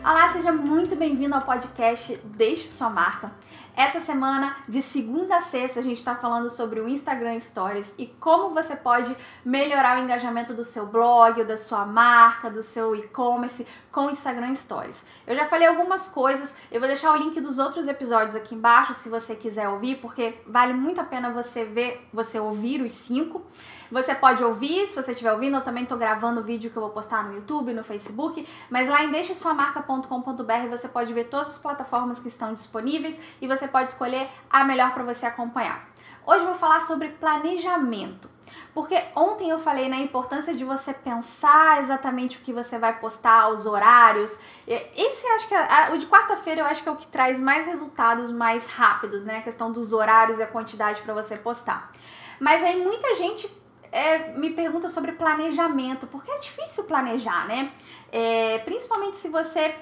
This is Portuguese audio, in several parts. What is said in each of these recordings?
Olá, seja muito bem-vindo ao podcast Deixe Sua Marca. Essa semana, de segunda a sexta, a gente está falando sobre o Instagram Stories e como você pode melhorar o engajamento do seu blog, da sua marca, do seu e-commerce com o Instagram Stories. Eu já falei algumas coisas, eu vou deixar o link dos outros episódios aqui embaixo se você quiser ouvir, porque vale muito a pena você ver, você ouvir os cinco. Você pode ouvir, se você estiver ouvindo, eu também estou gravando o vídeo que eu vou postar no YouTube, no Facebook, mas lá em deixesuamarca.com.br você pode ver todas as plataformas que estão disponíveis e você pode escolher a melhor para você acompanhar. Hoje eu vou falar sobre planejamento. Porque ontem eu falei na importância de você pensar exatamente o que você vai postar, os horários. Esse acho que é, o de quarta-feira eu acho que é o que traz mais resultados mais rápidos, né? A questão dos horários e a quantidade para você postar. Mas aí muita gente é, me pergunta sobre planejamento, porque é difícil planejar, né? É, principalmente se você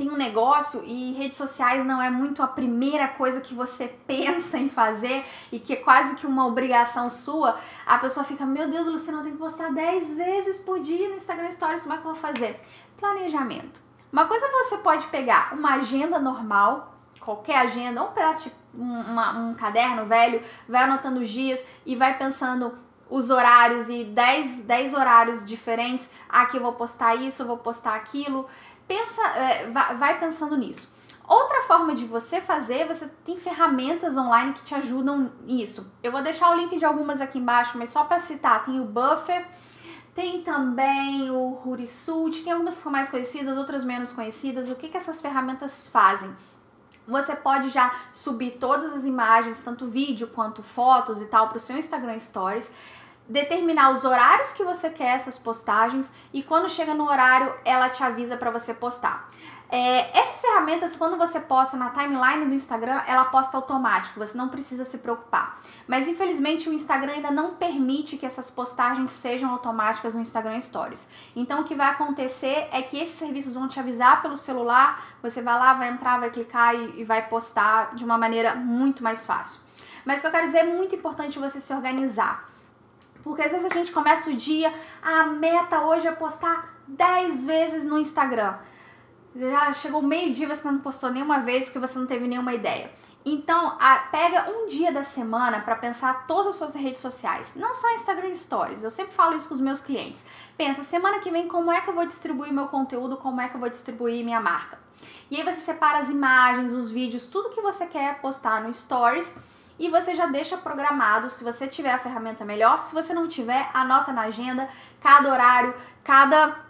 tem um negócio e redes sociais não é muito a primeira coisa que você pensa em fazer e que é quase que uma obrigação sua, a pessoa fica, meu Deus, Luciana, eu tenho que postar 10 vezes por dia no Instagram Stories, como é que eu vou fazer? Planejamento. Uma coisa você pode pegar uma agenda normal, qualquer agenda, um pedaço de um, uma, um caderno velho, vai anotando os dias e vai pensando os horários e 10, 10 horários diferentes. Ah, aqui eu vou postar isso, eu vou postar aquilo. Pensa, é, vai pensando nisso. Outra forma de você fazer, você tem ferramentas online que te ajudam nisso. Eu vou deixar o link de algumas aqui embaixo, mas só para citar, tem o Buffer, tem também o Hurisult, tem algumas que são mais conhecidas, outras menos conhecidas. O que, que essas ferramentas fazem? Você pode já subir todas as imagens, tanto vídeo quanto fotos e tal, para o seu Instagram Stories determinar os horários que você quer essas postagens e quando chega no horário ela te avisa para você postar. É, essas ferramentas, quando você posta na timeline do Instagram, ela posta automático, você não precisa se preocupar. Mas infelizmente o Instagram ainda não permite que essas postagens sejam automáticas no Instagram Stories. Então o que vai acontecer é que esses serviços vão te avisar pelo celular, você vai lá, vai entrar, vai clicar e, e vai postar de uma maneira muito mais fácil. Mas o que eu quero dizer é muito importante você se organizar. Porque às vezes a gente começa o dia, a meta hoje é postar 10 vezes no Instagram. Já chegou meio-dia você não postou nenhuma vez porque você não teve nenhuma ideia. Então, a, pega um dia da semana para pensar todas as suas redes sociais, não só Instagram Stories. Eu sempre falo isso com os meus clientes. Pensa, semana que vem como é que eu vou distribuir meu conteúdo, como é que eu vou distribuir minha marca. E aí você separa as imagens, os vídeos, tudo que você quer postar no Stories e você já deixa programado, se você tiver a ferramenta melhor, se você não tiver, anota na agenda cada horário, cada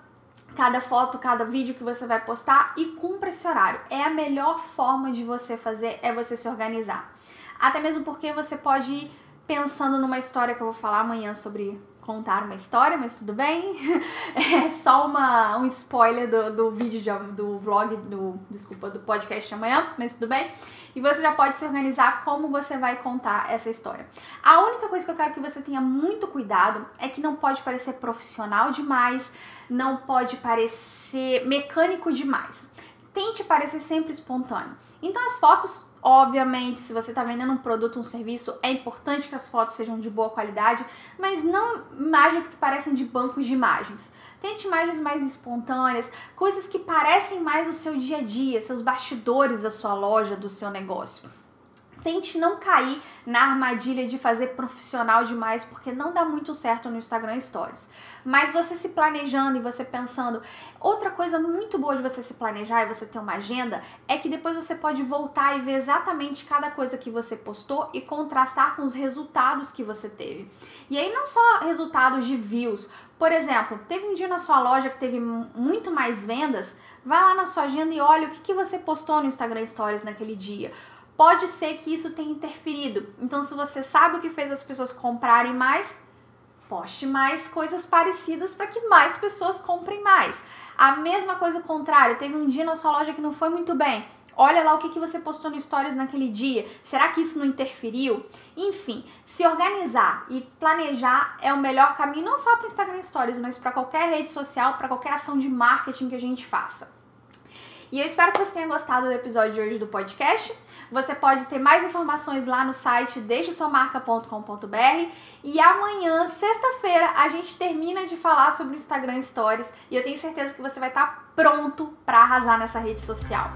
cada foto, cada vídeo que você vai postar e cumpra esse horário. É a melhor forma de você fazer é você se organizar. Até mesmo porque você pode ir pensando numa história que eu vou falar amanhã sobre contar uma história, mas tudo bem. É só uma, um spoiler do, do vídeo, de, do vlog, do, desculpa, do podcast de amanhã, mas tudo bem. E você já pode se organizar como você vai contar essa história. A única coisa que eu quero que você tenha muito cuidado é que não pode parecer profissional demais, não pode parecer mecânico demais tente parecer sempre espontâneo. Então as fotos, obviamente, se você está vendendo um produto, um serviço, é importante que as fotos sejam de boa qualidade, mas não imagens que parecem de bancos de imagens. Tente imagens mais espontâneas, coisas que parecem mais o seu dia a dia, seus bastidores da sua loja, do seu negócio. Tente não cair na armadilha de fazer profissional demais, porque não dá muito certo no Instagram Stories. Mas você se planejando e você pensando. Outra coisa muito boa de você se planejar e você ter uma agenda é que depois você pode voltar e ver exatamente cada coisa que você postou e contrastar com os resultados que você teve. E aí, não só resultados de views. Por exemplo, teve um dia na sua loja que teve muito mais vendas. Vai lá na sua agenda e olha o que, que você postou no Instagram Stories naquele dia pode ser que isso tenha interferido. Então, se você sabe o que fez as pessoas comprarem mais, poste mais coisas parecidas para que mais pessoas comprem mais. A mesma coisa o contrário, teve um dia na sua loja que não foi muito bem. Olha lá o que, que você postou no Stories naquele dia. Será que isso não interferiu? Enfim, se organizar e planejar é o melhor caminho, não só para Instagram Stories, mas para qualquer rede social, para qualquer ação de marketing que a gente faça. E eu espero que você tenha gostado do episódio de hoje do podcast. Você pode ter mais informações lá no site deixesuamarca.com.br e amanhã, sexta-feira, a gente termina de falar sobre o Instagram Stories e eu tenho certeza que você vai estar pronto para arrasar nessa rede social.